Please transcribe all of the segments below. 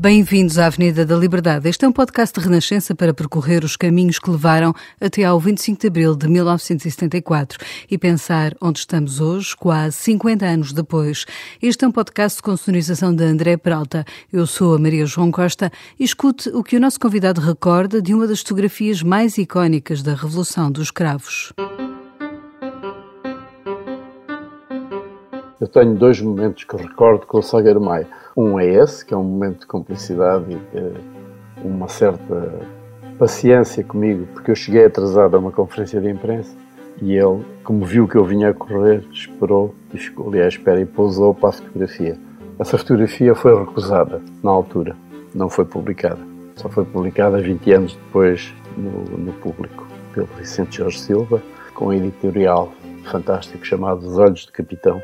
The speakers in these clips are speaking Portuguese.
bem-vindos à Avenida da Liberdade. Este é um podcast de renascença para percorrer os caminhos que levaram até ao 25 de abril de 1974 e pensar onde estamos hoje, quase 50 anos depois. Este é um podcast com sonorização de André Peralta. Eu sou a Maria João Costa e escute o que o nosso convidado recorda de uma das fotografias mais icónicas da Revolução dos Cravos. Eu tenho dois momentos que recordo com o Salgueiro Maia. Um é esse, que é um momento de cumplicidade e de uma certa paciência comigo, porque eu cheguei atrasado a uma conferência de imprensa e ele, como viu que eu vinha a correr, esperou e ficou ali à espera e pousou para a fotografia. Essa fotografia foi recusada na altura, não foi publicada. Só foi publicada 20 anos depois no, no público, pelo Vicente Jorge Silva, com um editorial fantástico chamado Os Olhos de Capitão.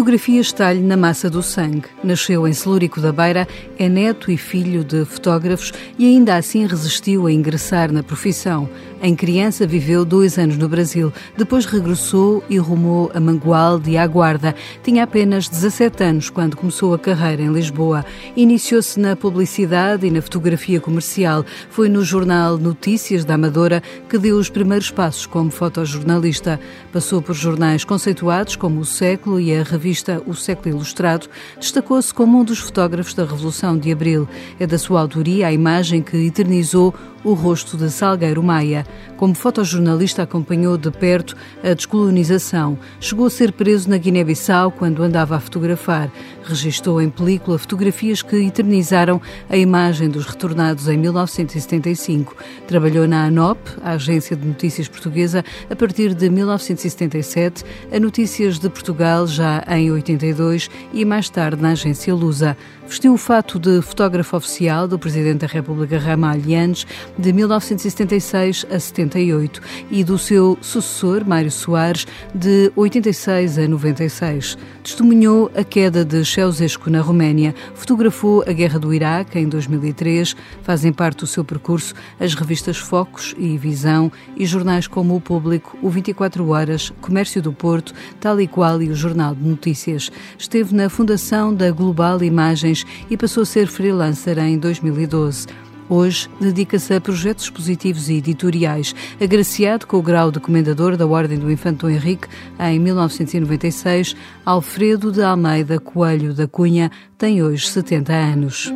Fotografia está-lhe na massa do sangue. Nasceu em Celúrico da Beira, é neto e filho de fotógrafos e ainda assim resistiu a ingressar na profissão. Em criança viveu dois anos no Brasil, depois regressou e rumou a Mangualde e à Guarda. Tinha apenas 17 anos quando começou a carreira em Lisboa. Iniciou-se na publicidade e na fotografia comercial. Foi no jornal Notícias da Amadora que deu os primeiros passos como fotojornalista. Passou por jornais conceituados como O Século e a revista O Século Ilustrado. Destacou-se como um dos fotógrafos da Revolução de Abril. É da sua autoria a imagem que eternizou o rosto de Salgueiro Maia. Como fotojornalista, acompanhou de perto a descolonização. Chegou a ser preso na Guiné-Bissau quando andava a fotografar. Registou em película fotografias que eternizaram a imagem dos retornados em 1975. Trabalhou na ANOP, a Agência de Notícias Portuguesa, a partir de 1977, a Notícias de Portugal já em 82 e mais tarde na Agência Lusa. Vestiu o fato de fotógrafo oficial do Presidente da República Ramalho Yanes de 1976 a 78 e do seu sucessor, Mário Soares, de 86 a 96. Testemunhou a queda de Ceausescu na Roménia, fotografou a Guerra do Iraque em 2003, fazem parte do seu percurso as revistas Focos e Visão e jornais como O Público, O 24 Horas, Comércio do Porto, Tal e Qual e o Jornal de Notícias. Esteve na fundação da Global Imagens e passou a ser freelancer em 2012. Hoje dedica-se a projetos expositivos e editoriais. Agraciado com o grau de Comendador da Ordem do Infante Henrique em 1996, Alfredo de Almeida Coelho da Cunha tem hoje 70 anos.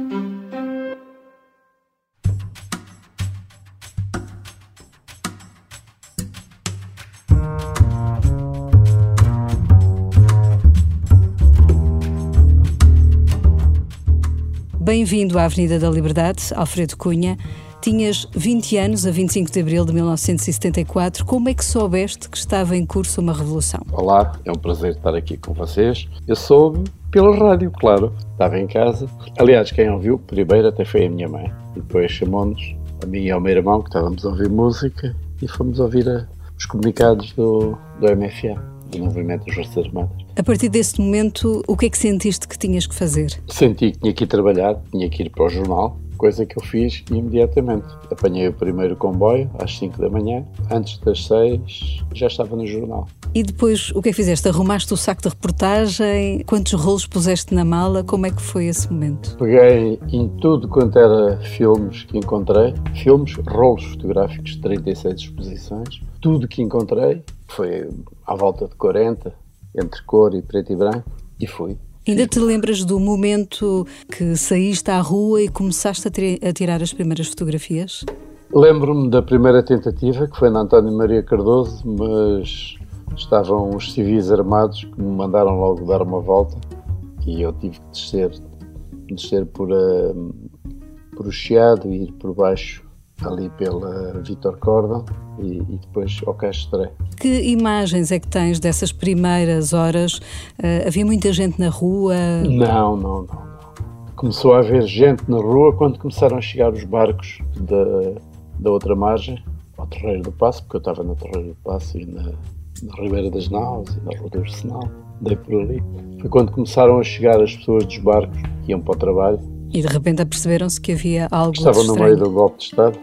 Bem-vindo à Avenida da Liberdade, Alfredo Cunha. Tinhas 20 anos a 25 de abril de 1974. Como é que soubeste que estava em curso uma revolução? Olá, é um prazer estar aqui com vocês. Eu soube pela rádio, claro. Estava em casa. Aliás, quem ouviu primeiro até foi a minha mãe. Depois chamou-nos, a mim e ao meu irmão, que estávamos a ouvir música, e fomos ouvir a, os comunicados do, do MFA, do Movimento das Forças Armadas. A partir desse momento, o que é que sentiste que tinhas que fazer? Senti que tinha que ir trabalhar, tinha que ir para o jornal, coisa que eu fiz imediatamente. Apanhei o primeiro comboio às 5 da manhã, antes das 6 já estava no jornal. E depois, o que é que fizeste? Arrumaste o saco de reportagem? Quantos rolos puseste na mala? Como é que foi esse momento? Peguei em tudo quanto era filmes que encontrei, filmes, rolos fotográficos, 36 exposições, tudo que encontrei, foi à volta de 40, entre cor e preto e branco, e fui. Ainda te lembras do momento que saíste à rua e começaste a, tirar as primeiras fotografias? Lembro-me da primeira tentativa, que foi na António Maria Cardoso, mas estavam os civis armados que me mandaram logo dar uma volta e eu tive que descer descer por, uh, por o Chiado e ir por baixo ali pela Vitor Cordon e, e, depois ao Castre. Que imagens é que tens dessas primeiras horas? Uh, havia muita gente na rua? Não, não, não. Começou a haver gente na rua quando começaram a chegar os barcos da, da outra margem, ao Terreiro do Passo, porque eu estava no Terreiro do Passo e na, na Ribeira das Naus e na Rua do Arsenal, dei por ali. Foi quando começaram a chegar as pessoas dos barcos que iam para o trabalho. E de repente aperceberam-se que havia algo Estavam no meio do golpe de Estado.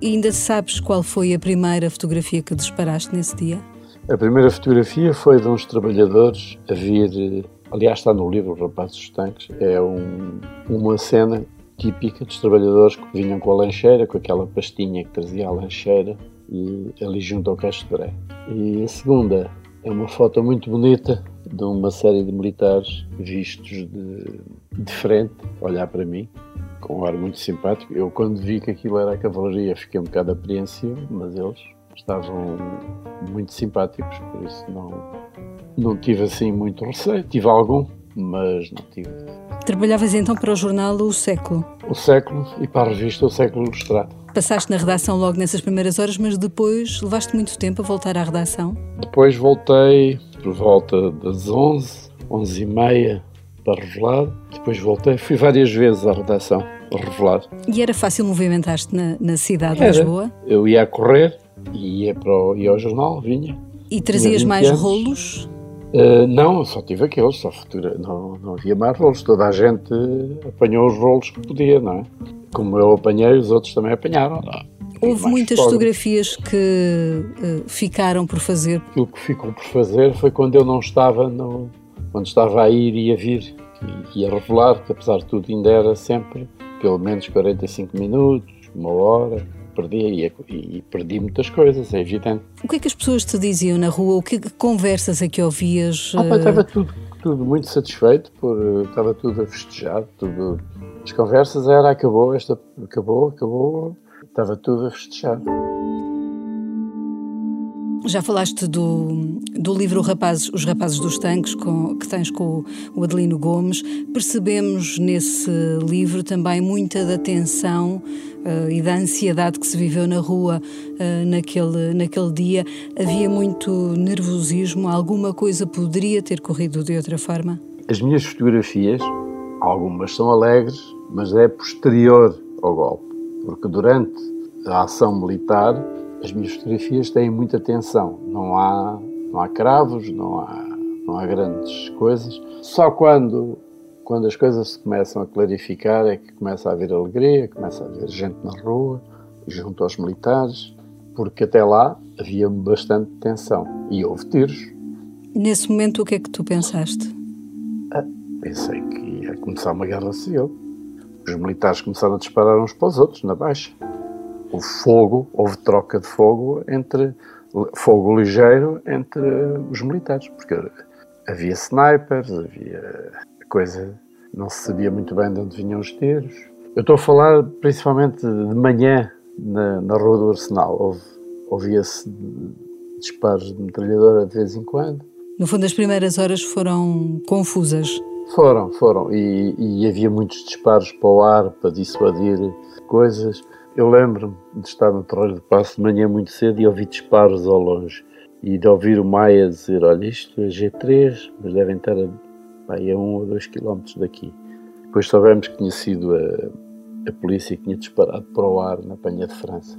E ainda sabes qual foi a primeira fotografia que disparaste nesse dia? A primeira fotografia foi de uns trabalhadores a vir, aliás está no livro Rapazes dos Tanques, é um, uma cena típica dos trabalhadores que vinham com a lancheira, com aquela pastinha que trazia a lancheira, e ali junto ao Castro de. E a segunda é uma foto muito bonita de uma série de militares vistos de, de frente, olhar para mim, com um ar muito simpático. Eu, quando vi que aquilo era a cavalaria, fiquei um bocado apreensivo, mas eles estavam muito simpáticos, por isso não, não tive assim muito receio. Tive algum, mas não tive. Trabalhavas então para o jornal O Século? O Século e para a revista O Século Ilustrado. Passaste na redação logo nessas primeiras horas, mas depois levaste muito tempo a voltar à redação? Depois voltei por volta das 11, 11 e meia para revelar. Depois voltei, fui várias vezes à redação para revelar. E era fácil movimentar-te na, na cidade era. de Lisboa? Eu ia a correr, ia, para o, ia ao jornal, vinha. E trazias mais anos. rolos? Uh, não, só tive aqueles, só futura, não, não havia mais rolos. Toda a gente apanhou os rolos que podia, não é? Como eu apanhei, os outros também apanharam. Houve muitas fotografias que uh, ficaram por fazer. Aquilo que ficou por fazer foi quando eu não estava, no, quando estava a ir e a vir, e, e a revelar, que apesar de tudo ainda era sempre pelo menos 45 minutos, uma hora, perdi e, e, perdi muitas coisas, é evidente. O que é que as pessoas te diziam na rua? O que, que conversas é que ouvias? Ah, pá, estava tudo, tudo muito satisfeito, por, estava tudo a festejar, tudo. As conversas era acabou, esta acabou, acabou, estava tudo a festejar. Já falaste do, do livro Rapazes, Os Rapazes dos Tanques, com, que tens com o Adelino Gomes. Percebemos nesse livro também muita da tensão uh, e da ansiedade que se viveu na rua uh, naquele, naquele dia. Havia muito nervosismo? Alguma coisa poderia ter corrido de outra forma? As minhas fotografias, algumas são alegres, mas é posterior ao golpe, porque durante a ação militar as minhas fotografias têm muita tensão. Não há, não há cravos, não há, não há grandes coisas. Só quando, quando as coisas se começam a clarificar é que começa a haver alegria, começa a haver gente na rua, junto aos militares, porque até lá havia bastante tensão e houve tiros. Nesse momento, o que é que tu pensaste? Ah, pensei que ia começar uma guerra civil. Os militares começaram a disparar uns para os outros, na baixa o fogo, houve troca de fogo entre fogo ligeiro entre os militares, porque havia snipers, havia coisa, não se sabia muito bem de onde vinham os tiros. Eu estou a falar principalmente de manhã na, na Rua do Arsenal, ouvia-se disparos de metralhadora de vez em quando. No fundo, as primeiras horas foram confusas. Foram, foram, e, e havia muitos disparos para o ar para dissuadir coisas. Eu lembro-me de estar no Terreiro de Passo de manhã muito cedo e ouvir disparos ao longe. E de ouvir o Maia dizer, olha, isto é G3, mas devem estar a, a um ou dois quilómetros daqui. Depois soubemos que tinha sido a, a polícia que tinha disparado para o ar na Panha de França.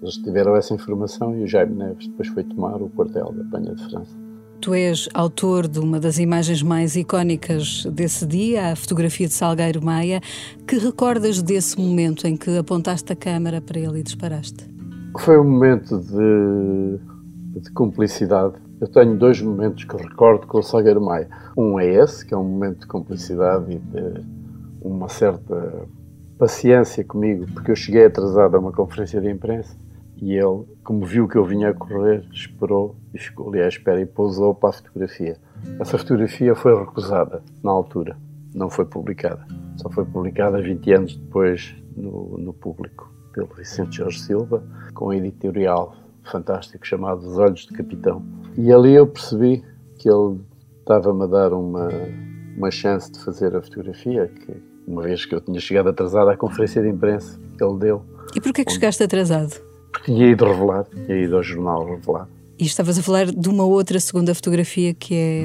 Eles tiveram essa informação e o Jaime Neves depois foi tomar o quartel da Panha de França. Tu és autor de uma das imagens mais icónicas desse dia, a fotografia de Salgueiro Maia. Que recordas desse momento em que apontaste a câmara para ele e disparaste? Foi um momento de, de cumplicidade. Eu tenho dois momentos que recordo com o Salgueiro Maia. Um é esse, que é um momento de cumplicidade e de uma certa paciência comigo, porque eu cheguei atrasado a uma conferência de imprensa e ele, como viu que eu vinha a correr, esperou e ficou ali à espera e pousou para a fotografia. Essa fotografia foi recusada na altura, não foi publicada. Só foi publicada 20 anos depois no, no público, pelo Vicente Jorge Silva, com um editorial fantástico chamado Os Olhos de Capitão. E ali eu percebi que ele estava-me a dar uma, uma chance de fazer a fotografia, que uma vez que eu tinha chegado atrasado à conferência de imprensa que ele deu. E porquê que chegaste atrasado? Tinha ido revelar, tinha ido ao jornal revelar. E estavas a falar de uma outra segunda fotografia que é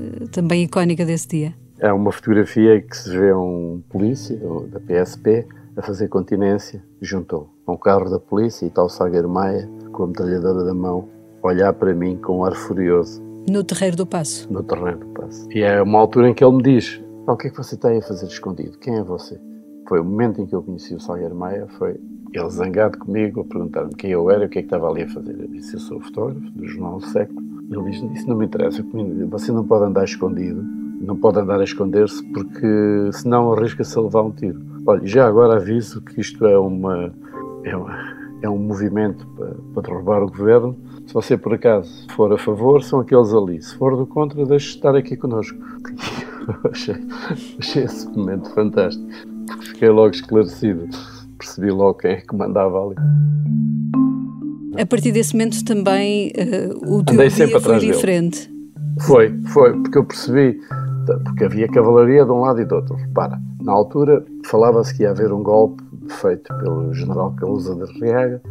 eh, também icónica desse dia. É uma fotografia que se vê um polícia da PSP a fazer continência junto a um carro da polícia e está o Sagueiro Maia com a metralhadora da mão olhar para mim com um ar furioso. No Terreiro do Passo? No Terreiro do Passo. E é uma altura em que ele me diz o que é que você está aí a fazer escondido? Quem é você? Foi o momento em que eu conheci o Salgueiro Maia, foi ele zangado comigo, a perguntar-me quem eu era e o que é que estava ali a fazer. Eu disse, eu sou fotógrafo do Jornal do Século. Ele disse, isso não me interessa, você não pode andar escondido, não pode andar a esconder-se porque senão arrisca-se a levar um tiro. Olha, já agora aviso que isto é uma... É uma é um movimento para, para, derrubar o governo. Se você, por acaso, for a favor, são aqueles ali. Se for do contra, deixe estar aqui connosco. achei, achei esse momento fantástico. Porque fiquei logo esclarecido. Percebi logo quem é que mandava ali. A partir desse momento também uh, o teu dia foi diferente. Dele. Foi, foi, porque eu percebi, porque havia cavalaria de um lado e do outro. Repara, na altura falava-se que ia haver um golpe feito pelo general Calusa de Riaga,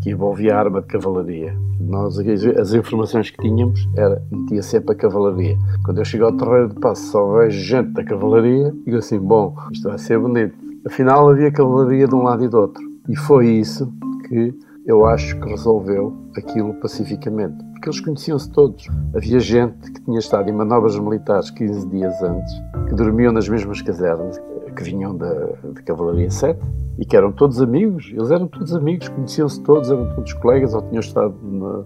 que envolvia arma de cavalaria. Nós, as informações que tínhamos era metia sempre a cavalaria. Quando eu chego ao terreiro de passo só vejo gente da cavalaria, digo assim, bom, isto vai ser bonito. Afinal havia cavalaria de um lado e do outro. E foi isso que eu acho que resolveu aquilo pacificamente. Porque eles conheciam-se todos. Havia gente que tinha estado em manobras militares 15 dias antes, que dormiam nas mesmas casernas, que vinham da, Cavalaria 7 e que eram todos amigos. Eles eram todos amigos, conheciam-se todos, eram todos colegas, ou tinham estado na,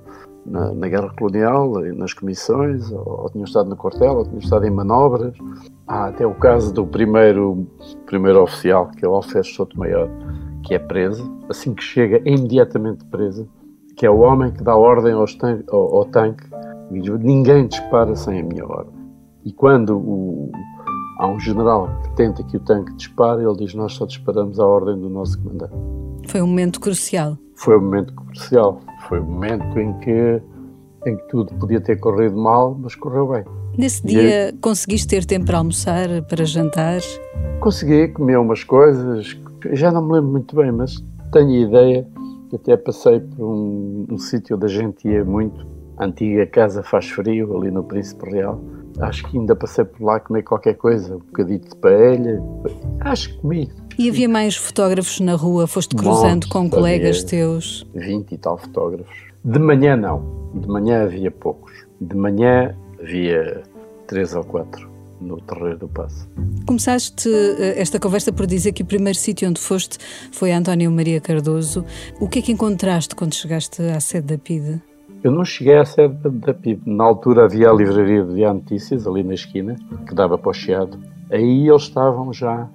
na, na, guerra colonial, nas comissões, ou, ou, tinham estado no quartel, ou tinham estado em manobras. Há até o caso do primeiro, primeiro oficial, que é o Alferes Soto Maior, que é preso, assim que chega, é imediatamente preso, que é o homem que dá ordem ao, ao, ao tanque, ninguém dispara sem a minha ordem. E quando o, há um general que tenta que o tanque dispare, ele diz, nós só disparamos a ordem do nosso comandante. Foi um momento crucial. Foi um momento crucial. Foi um momento em que, em que tudo podia ter corrido mal, mas correu bem. Nesse dia, conseguiste ter tempo para almoçar, para jantar? Consegui comer umas coisas, já não me lembro muito bem, mas tenho a ideia que até passei por um, um sítio onde a gente ia muito, a antiga Casa Faz Frio, ali no Príncipe Real. Acho que ainda passei por lá comer qualquer coisa, um bocadinho de paella. Acho que comi. E havia mais fotógrafos na rua? Foste cruzando com colegas teus? 20 e tal fotógrafos. De manhã não. De manhã havia poucos. De manhã havia três ou quatro no Terreiro do Passo. Começaste eh, esta conversa por dizer que o primeiro sítio onde foste foi António Maria Cardoso. O que é que encontraste quando chegaste à sede da PIDE? Eu não cheguei à sede da PIDE. Na altura havia a livraria de Diário Notícias, ali na esquina, que dava para o Chiado. Aí eles estavam já.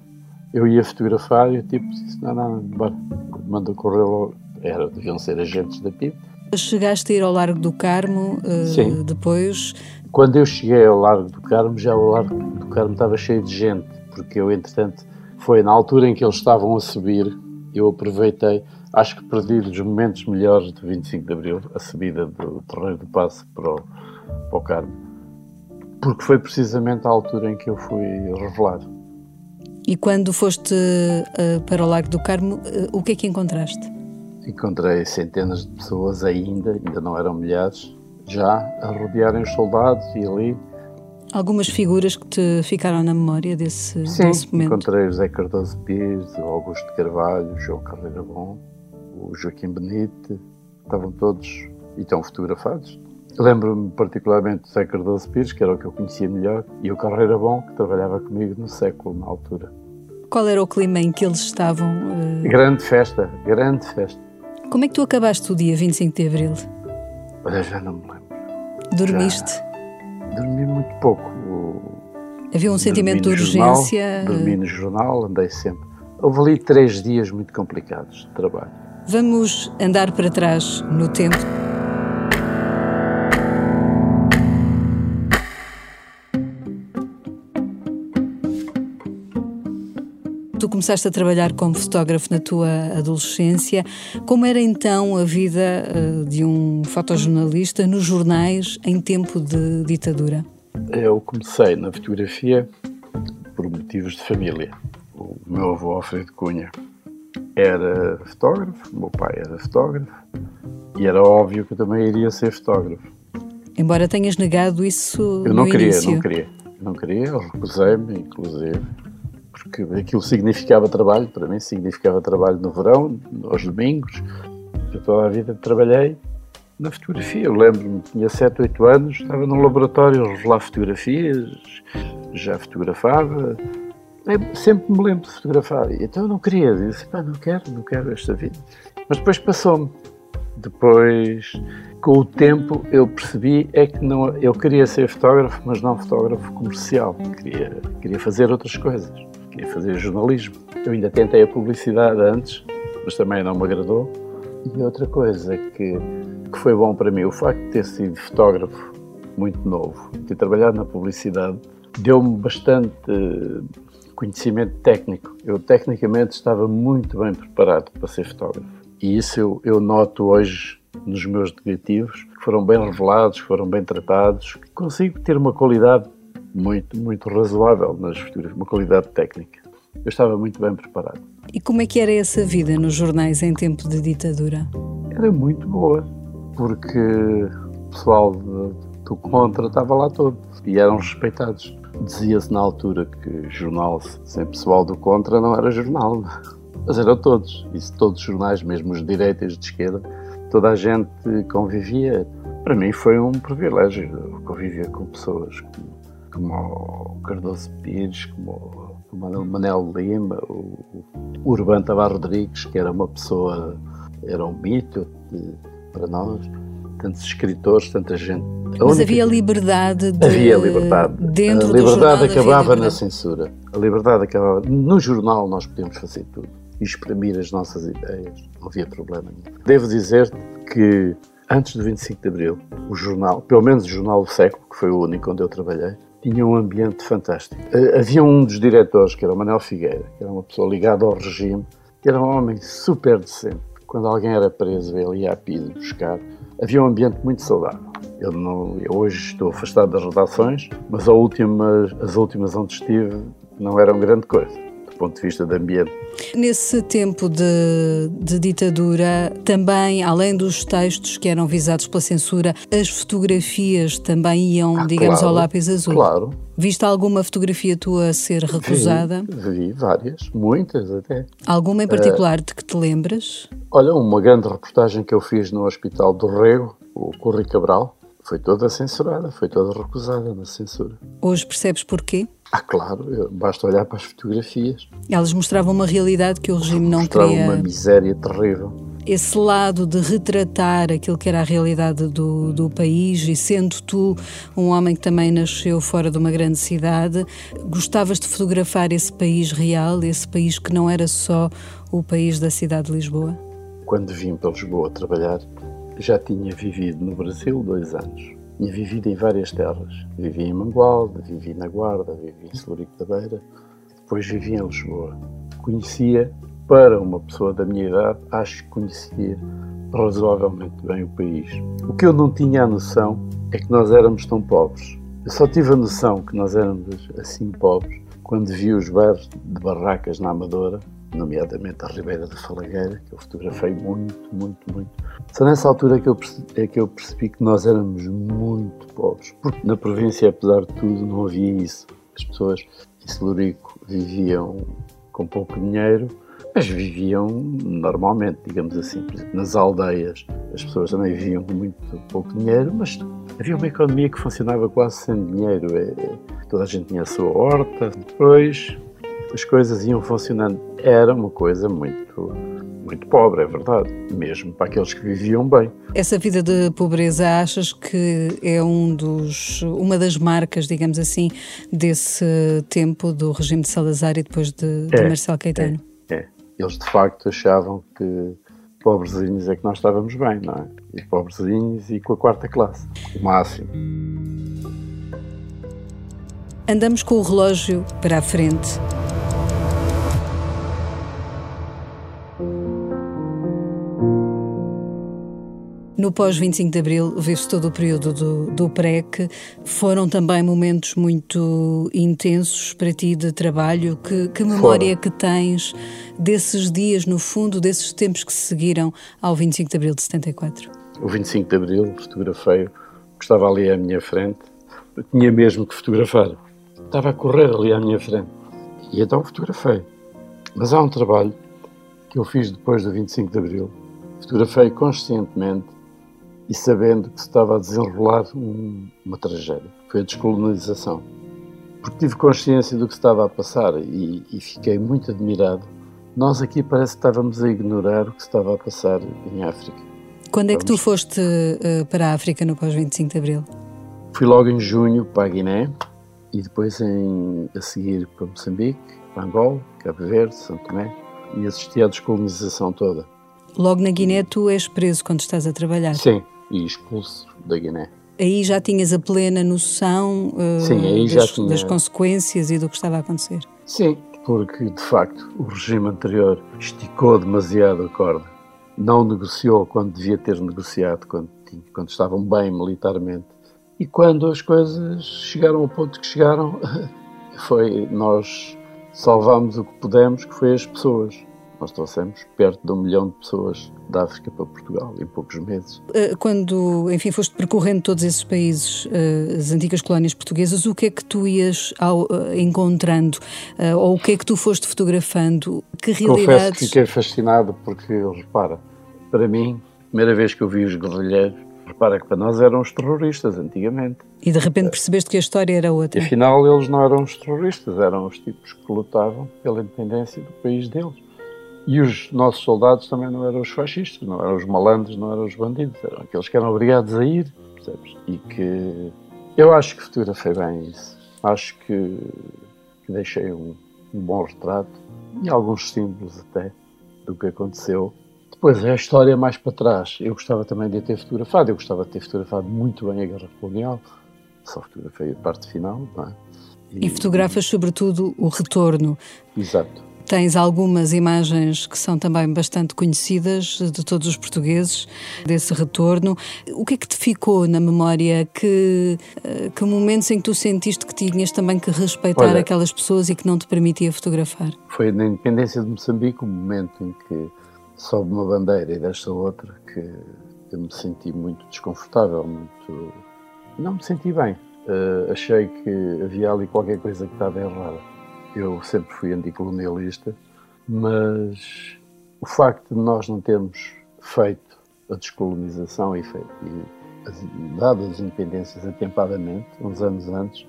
Eu ia fotografar e tipo disse, não, não, bora, manda correr logo. Era, deviam ser agentes da PIDE. Chegaste a ir ao Largo do Carmo uh, Sim. depois quando eu cheguei ao Largo do Carmo, já o Largo do Carmo estava cheio de gente, porque eu, entretanto, foi na altura em que eles estavam a subir, eu aproveitei, acho que perdi os momentos melhores do 25 de Abril, a subida do Terreiro do Passo para o, para o Carmo, porque foi precisamente a altura em que eu fui revelado. E quando foste uh, para o Largo do Carmo, uh, o que é que encontraste? Encontrei centenas de pessoas ainda, ainda não eram milhares, já a rodearem os soldados e ali. Algumas figuras que te ficaram na memória desse, Sim, desse momento? encontrei o José Cardoso Pires, o Augusto Carvalho, o João Carreira Bom, o Joaquim Benite, estavam todos e estão fotografados. Lembro-me particularmente do José Cardoso Pires, que era o que eu conhecia melhor, e o Carreira Bom, que trabalhava comigo no século, na altura. Qual era o clima em que eles estavam? Uh... Grande festa, grande festa. Como é que tu acabaste o dia 25 de Abril? Olha, já não me lembro. Dormiste? Já dormi muito pouco. Havia um sentimento de urgência? Jornal, dormi no jornal, andei sempre. Houve ali três dias muito complicados de trabalho. Vamos andar para trás no tempo. Tu começaste a trabalhar como fotógrafo na tua adolescência. Como era então a vida uh, de um fotojornalista nos jornais em tempo de ditadura? Eu comecei na fotografia por motivos de família. O meu avô Alfredo Cunha era fotógrafo, o meu pai era fotógrafo e era óbvio que eu também iria ser fotógrafo. Embora tenhas negado isso eu não no queria, início. não queria, não queria, eu recusei-me, inclusive, porque aquilo significava trabalho, para mim significava trabalho no verão, aos domingos. Eu toda a vida trabalhei na fotografia. Eu lembro-me, tinha 7, 8 anos, estava no laboratório a revelar fotografias, já fotografava. Sempre me lembro de fotografar. Então eu não queria, eu disse, pá, não quero, não quero esta vida. Mas depois passou-me. Depois, com o tempo, eu percebi é que não, eu queria ser fotógrafo, mas não fotógrafo comercial. Queria, queria fazer outras coisas. Queria fazer jornalismo. Eu ainda tentei a publicidade antes, mas também não me agradou. E outra coisa que, que foi bom para mim, o facto de ter sido fotógrafo muito novo, ter trabalhado na publicidade, deu-me bastante conhecimento técnico. Eu, tecnicamente, estava muito bem preparado para ser fotógrafo. E isso eu, eu noto hoje nos meus negativos, que foram bem revelados, foram bem tratados, consigo ter uma qualidade muito, muito razoável nas fotografias, uma qualidade técnica. Eu estava muito bem preparado. E como é que era essa vida nos jornais em tempo de ditadura? Era muito boa, porque o pessoal do, contra estava lá todo e eram respeitados. Dizia-se na altura que jornal sem pessoal do contra não era jornal, mas eram todos. Isso todos os jornais, mesmo os de direita e os de esquerda, toda a gente convivia. Para mim foi um privilégio conviver com pessoas como, como o Cardoso Pires, como o Manel Lima, o Urbano Tabar Rodrigues, que era uma pessoa, era um mito de, para nós, tantos escritores, tanta gente. A Mas havia liberdade de... Havia liberdade. Dentro a liberdade do acabava na censura. A liberdade acabava. No jornal nós podíamos fazer tudo e exprimir as nossas ideias. Não havia problema nenhum. Devo dizer que antes do 25 de Abril, o jornal, pelo menos o Jornal do Século, que foi o único onde eu trabalhei, tinha um ambiente fantástico. Havia um dos diretores, que era o Manuel Figueira, que era uma pessoa ligada ao regime, que era um homem super decente. Quando alguém era preso, ele ia a PIDE buscar. Havia um ambiente muito saudável. Eu, não, eu hoje estou afastado das redações, mas última, as últimas onde estive não eram grande coisa do ponto de vista do ambiente. Nesse tempo de, de, ditadura, também, além dos textos que eram visados pela censura, as fotografias também iam, ah, digamos, claro, ao lápis azul? Claro. Viste alguma fotografia tua a ser recusada? Vi, vi várias, muitas até. Alguma em particular uh, de que te lembras? Olha, uma grande reportagem que eu fiz no Hospital do Rego, o Corri Cabral, foi toda censurada, foi toda recusada na censura. Hoje percebes porquê? Ah, claro, basta olhar para as fotografias. Elas mostravam uma realidade que o regime não mostravam queria. uma miséria terrível. Esse lado de retratar aquilo que era a realidade do, do país, e sendo tu um homem que também nasceu fora de uma grande cidade, gostavas de fotografar esse país real, esse país que não era só o país da cidade de Lisboa? Quando vim para Lisboa trabalhar, já tinha vivido no Brasil dois anos. Tinha vivido em várias terras. Vivi em Mangualde, vivi na Guarda, vivi em Celurico da Beira, depois vivi em Lisboa. Conhecia, para uma pessoa da minha idade, acho que conhecia razoavelmente bem o país. O que eu não tinha a noção é que nós éramos tão pobres. Eu só tive a noção que nós éramos assim pobres quando vi os bares de barracas na Amadora nomeadamente a Ribeira da Falagueira, que eu fotografei muito, muito, muito. Só nessa altura que eu percebi, é que, eu percebi que nós éramos muito pobres, porque na província, apesar de tudo, não havia isso. As pessoas em Celurico viviam com pouco dinheiro, mas viviam normalmente, digamos assim. Por exemplo, nas aldeias, as pessoas também viviam com muito pouco dinheiro, mas havia uma economia que funcionava quase sem dinheiro. É, toda a gente tinha a sua horta. Depois, as coisas iam funcionando. Era uma coisa muito, muito pobre, é verdade, mesmo para aqueles que viviam bem. Essa vida de pobreza, achas que é um dos, uma das marcas, digamos assim, desse tempo do regime de Salazar e depois de, de é, Marcelo Caetano? É, é. Eles de facto achavam que pobrezinhos é que nós estávamos bem, não é? E pobrezinhos e com a quarta classe, o máximo. Andamos com o relógio para a frente no pós-25 de Abril, vive-se todo o período do, do PREC. Foram também momentos muito intensos para ti de trabalho. Que, que memória Fora. que tens desses dias, no fundo, desses tempos que se seguiram ao 25 de Abril de 74? O 25 de Abril, fotografei, que estava ali à minha frente, tinha mesmo que fotografar. Estava a correr ali à minha frente. E então fotografei. Mas há um trabalho que eu fiz depois do 25 de Abril. Fotografei conscientemente e sabendo que se estava a desenrolar um, uma tragédia. Foi a descolonização. Porque tive consciência do que estava a passar e, e fiquei muito admirado. Nós aqui parece que estávamos a ignorar o que estava a passar em África. Quando é que tu foste uh, para a África no pós-25 de Abril? Fui logo em junho para a Guiné e depois em, a seguir para Moçambique, para Angola, Cabo Verde, São Tomé e assisti à descolonização toda. Logo na Guiné tu és preso quando estás a trabalhar? Sim, e expulso da Guiné. Aí já tinhas a plena noção uh, Sim, das, tinha... das consequências e do que estava a acontecer? Sim, porque de facto o regime anterior esticou demasiado a corda. Não negociou quando devia ter negociado, quando, quando estavam bem militarmente. E quando as coisas chegaram ao ponto que chegaram, foi nós salvámos o que pudemos, que foi as pessoas. Nós trouxemos perto de um milhão de pessoas da África para Portugal em poucos meses. Eh, quando, enfim, foste percorrendo todos esses países, eh, as antigas colónias portuguesas, o que é que tu ias ao, eh, encontrando? Ou o que é que tu foste fotografando? Que realidades... Confesso que fiquei fascinado porque, repara, para mim, a primeira vez que eu vi os guerrilheiros, repara que para nós eram os terroristas antigamente. E de repente percebeste que a história era outra. E afinal eles não eram os terroristas, eram os tipos que lutavam pela independência do país deles. E os nossos soldados também não eram os fascistas, não eram os malandros, não eram os bandidos, eram aqueles que eram obrigados a ir, percebes? E que eu acho que fotografei bem isso. Acho que, que deixei um, um bom retrato e alguns símbolos até do que aconteceu Pois é, a história mais para trás. Eu gostava também de ter fotografado, eu gostava de ter fotografado muito bem a Guerra Colonial, só fotografei a parte final. É? E, e fotografas sobretudo o retorno. Exato. Tens algumas imagens que são também bastante conhecidas de todos os portugueses desse retorno. O que é que te ficou na memória? Que, eh, que momentos em que tu sentiste que tinhas também que respeitar Olha, aquelas pessoas e que não te permitia fotografar? Foi na independência de Moçambique o momento em que sobe uma bandeira e desta outra que eu me senti muito desconfortável, muito. Não me senti bem. Uh, achei que havia ali qualquer coisa que estava errada. Eu sempre fui anticolonialista, mas o facto de nós não termos feito a descolonização e, feito, e as, dado as independências atempadamente, uns anos antes,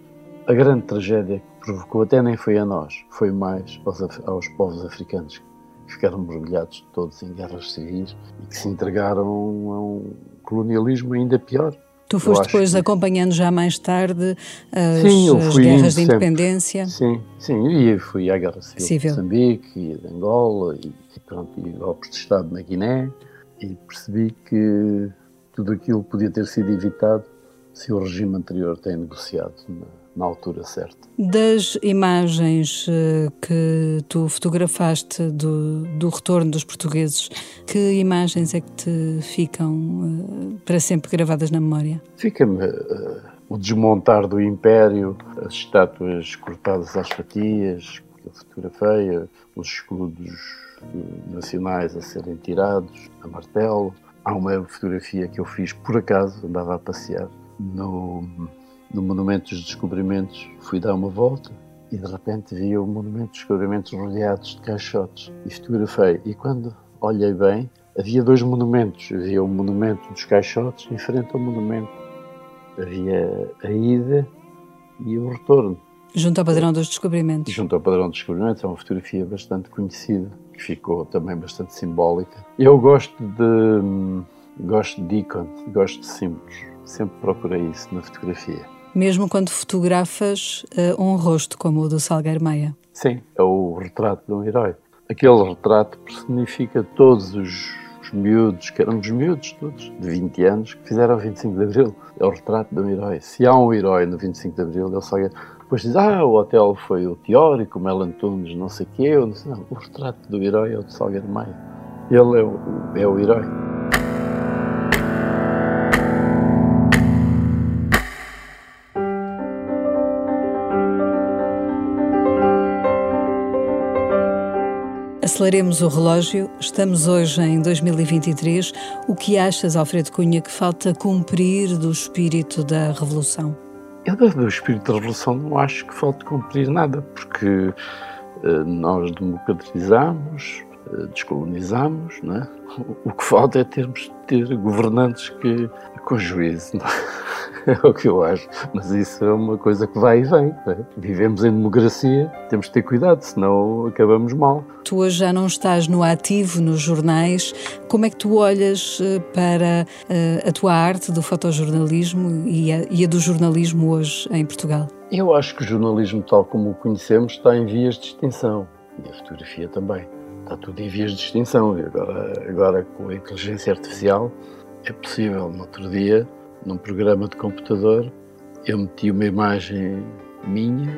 a grande tragédia que provocou até nem foi a nós, foi mais aos, aos povos africanos que ficaram mergulhados todos em guerras civis e que se entregaram a um colonialismo ainda pior. Tu foste depois que... acompanhando já mais tarde as, sim, as guerras de independência? Sim, sim, e fui à Guerra Civil, Civil. de Moçambique e de Angola e, pronto, e golpes de Estado na Guiné e percebi que tudo aquilo podia ter sido evitado se o regime anterior tem negociado na, na altura certa. Das imagens eh, que tu fotografaste do, do retorno dos portugueses, que imagens é que te ficam uh, para sempre gravadas na memória? Fica-me uh, o desmontar do Império, as estátuas cortadas às fatias, que eu fotografei, os escudos nacionais a serem tirados a martelo. Há uma fotografia que eu fiz por acaso, andava a passear no no Monumento dos Descobrimentos fui dar uma volta e de repente vi o Monumento dos Descobrimentos rodeados de caixotes e fotografei. E quando olhei bem, havia dois monumentos. Havia o Monumento dos Caixotes em frente ao monumento. Havia a ida e o retorno. Junto ao padrão dos descobrimentos. Junto ao padrão dos descobrimentos, é uma fotografia bastante conhecida, que ficou também bastante simbólica. Eu gosto de gosto de ícones, gosto de símbolos. Sempre procurei isso na fotografia mesmo quando fotografas uh, um rosto como o do Salgueiro Meia. Sim, é o retrato de um herói. Aquele retrato personifica todos os, os miúdos, que eram os miúdos todos, de 20 anos, que fizeram o 25 de Abril. É o retrato de um herói. Se há um herói no 25 de Abril, ele Salgueiro. Depois diz, ah, o hotel foi o teórico, o Mel Antunes, não sei o quê. Eu sei, não, o retrato do herói é o de Salgueiro Meia. Ele é o, é o herói. Aceleremos o relógio. Estamos hoje em 2023. O que achas, Alfredo Cunha, que falta cumprir do espírito da Revolução? Eu, do espírito da Revolução, não acho que falte cumprir nada, porque eh, nós democratizamos, eh, descolonizamos, não é? O que falta é termos ter governantes que com juízo, não é? o que eu acho. Mas isso é uma coisa que vai e vem. É? Vivemos em democracia, temos de ter cuidado, senão acabamos mal. Tu hoje já não estás no ativo, nos jornais. Como é que tu olhas eh, para eh, a tua arte do fotojornalismo e a, e a do jornalismo hoje em Portugal? Eu acho que o jornalismo, tal como o conhecemos, está em vias de extinção. E a fotografia também. Está tudo em vias de extinção. E agora, agora com a inteligência artificial, é possível. No outro dia, num programa de computador, eu meti uma imagem minha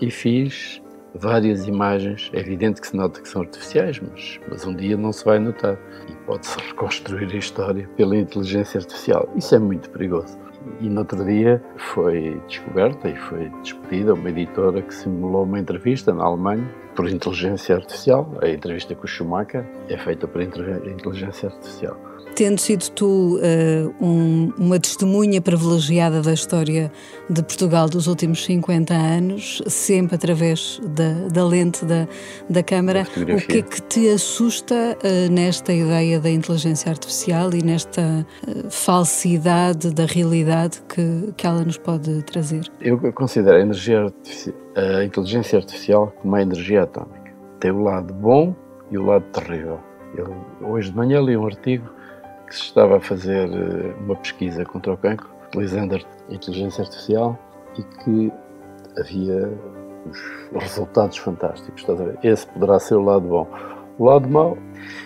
e fiz várias imagens. É evidente que se nota que são artificiais, mas, mas um dia não se vai notar. E pode-se reconstruir a história pela inteligência artificial. Isso é muito perigoso. E no outro dia foi descoberta e foi despedida uma editora que simulou uma entrevista na Alemanha por inteligência artificial. A entrevista com o Schumacher é feita por inteligência artificial tendo sido tu uh, um, uma testemunha privilegiada da história de Portugal dos últimos 50 anos, sempre através da, da lente da, da câmara, o que é que te assusta uh, nesta ideia da inteligência artificial e nesta uh, falsidade da realidade que, que ela nos pode trazer? Eu considero a, energia a inteligência artificial como a energia atómica. Tem o lado bom e o lado terrível. Eu, hoje de manhã li um artigo que se estava a fazer eh, uma pesquisa contra o cancro, utilizando a inteligência artificial e que havia os resultados fantásticos. Estás a ver? Esse poderá ser o lado bom. O lado mau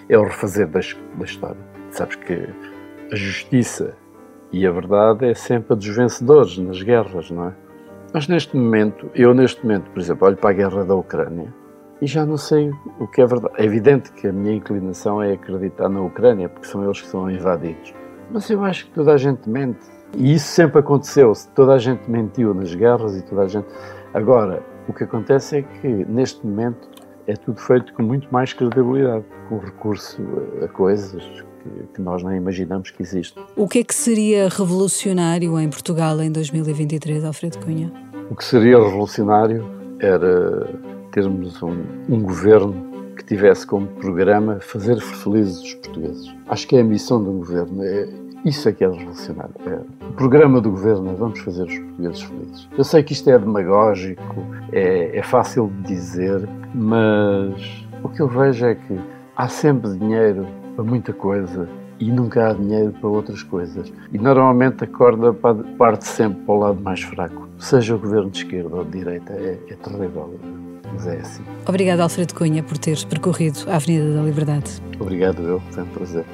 é o refazer da, da história. Sabes que a justiça e a verdade é sempre a dos vencedores nas guerras, não é? Mas neste momento, eu neste momento, por exemplo, olho para a guerra da Ucrânia e já não sei o que é verdade. É evidente que a minha inclinação é acreditar na Ucrânia, porque são eles que são invadidos. Mas eu acho que toda a gente mente. E isso sempre aconteceu. Toda a gente mentiu nas guerras e toda a gente. Agora, o que acontece é que neste momento é tudo feito com muito mais credibilidade, com recurso a coisas que, nós nem imaginamos que existem. O que é que seria revolucionário em Portugal em 2023, Alfredo Cunha? O que seria revolucionário era termos um, um governo que tivesse como programa fazer felizes os portugueses. Acho que é a missão do governo. É, isso é que é revolucionário. É, o programa do governo é vamos fazer os portugueses felizes. Eu sei que isto é demagógico, é, é fácil de dizer, mas o que eu vejo é que há sempre dinheiro para muita coisa e nunca há dinheiro para outras coisas. E normalmente a corda parte sempre para o lado mais fraco, seja o governo de esquerda ou de direita, é, é terrível. Mas é assim. Obrigada, Alfredo Cunha, por teres percorrido a Avenida da Liberdade. Obrigado, eu. Foi um prazer.